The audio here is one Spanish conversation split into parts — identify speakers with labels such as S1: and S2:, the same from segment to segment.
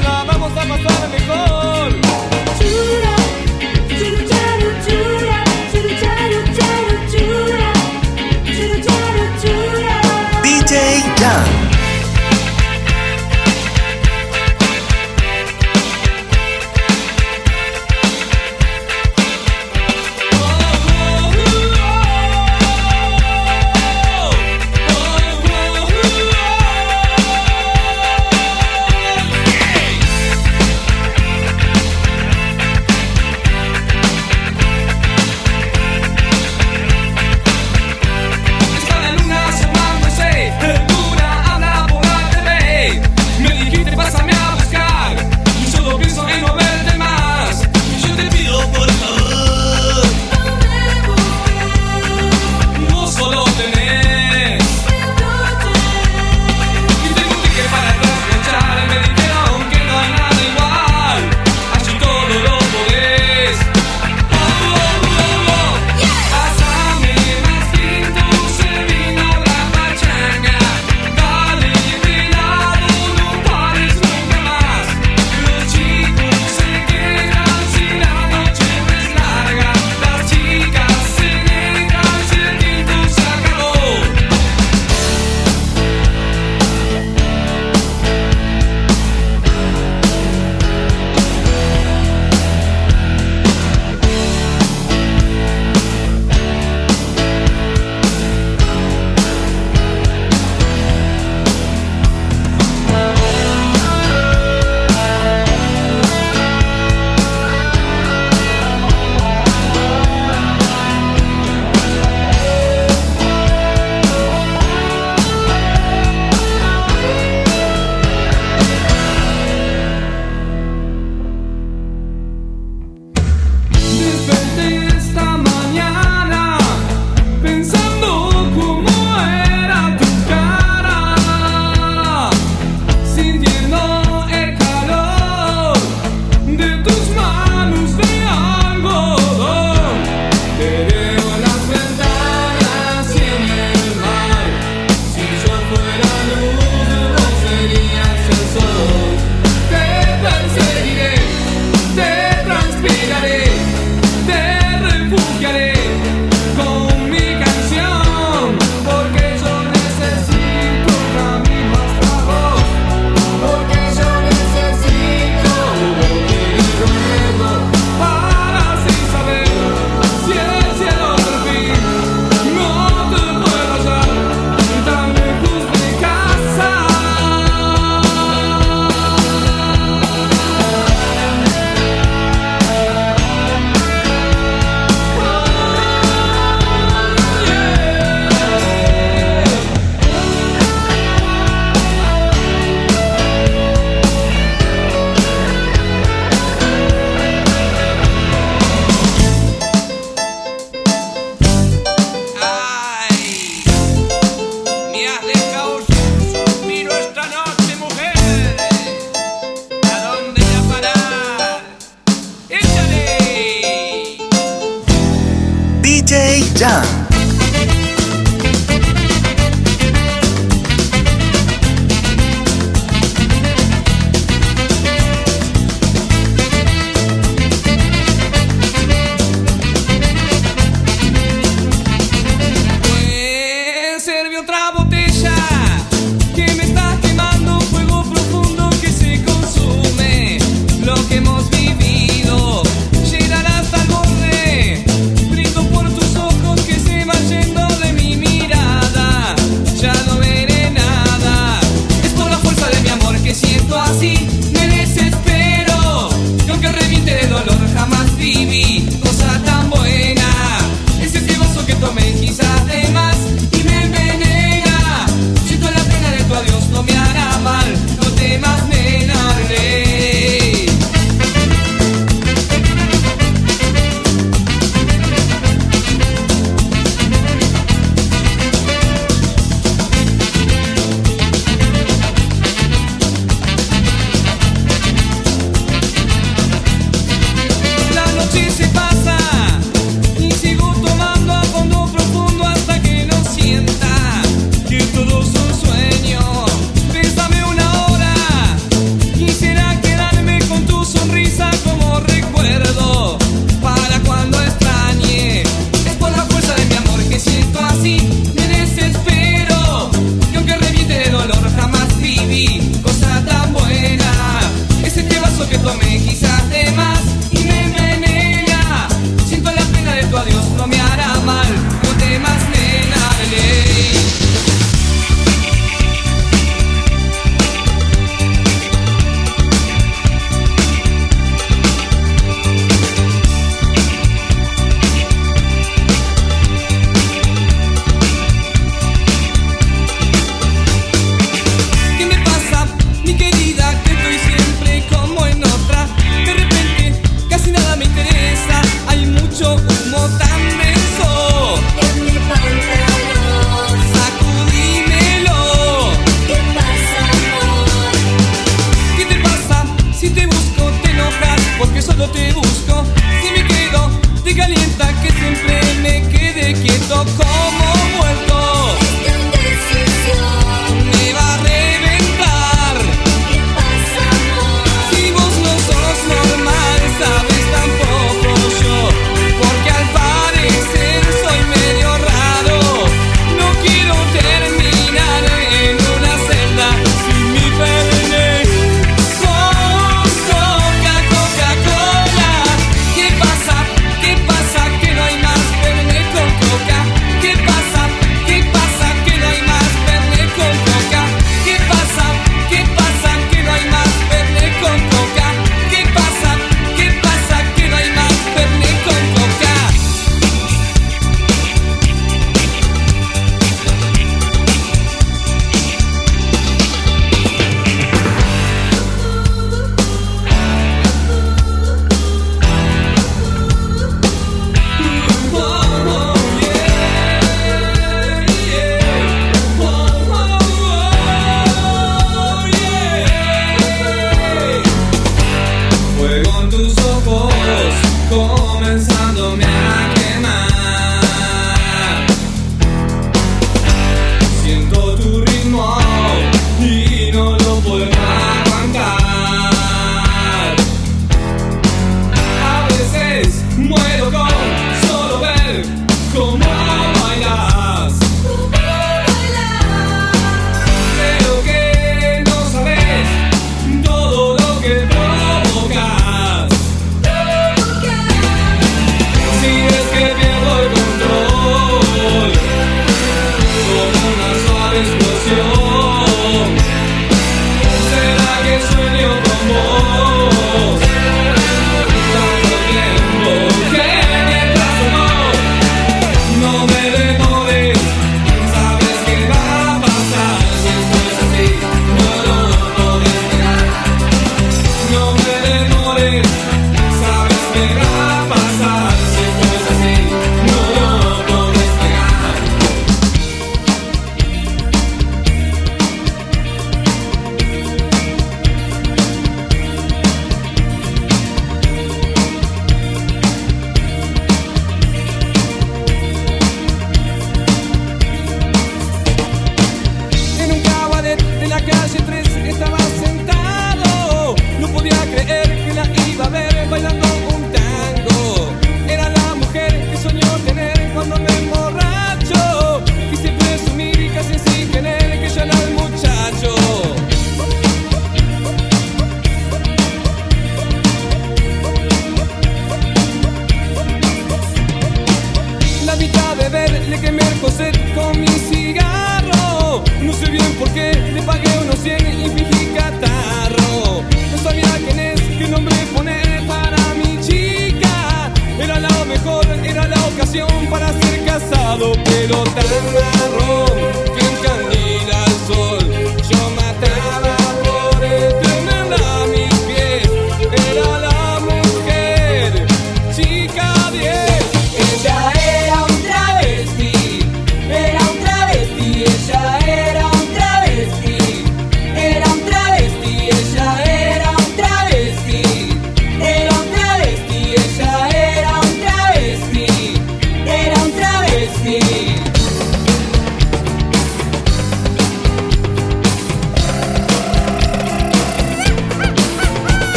S1: la vamos a pasar mejor.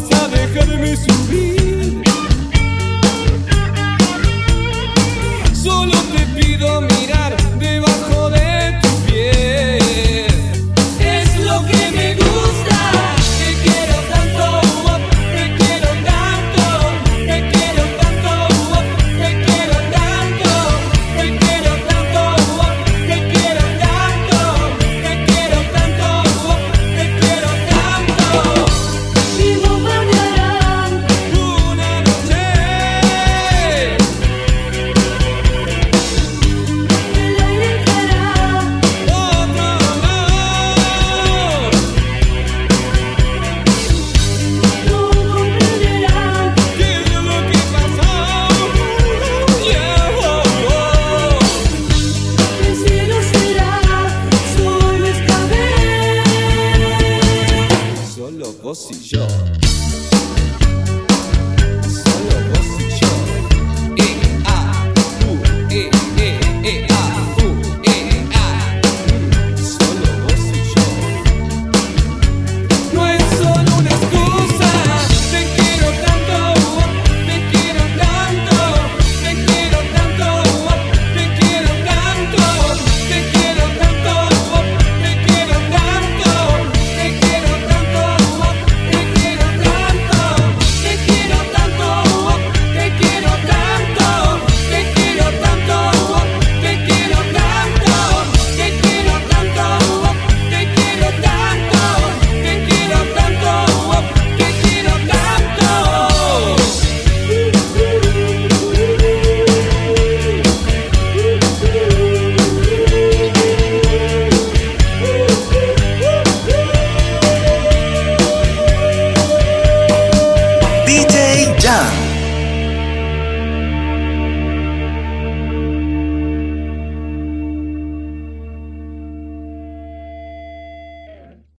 S1: Vas a dejarme subir.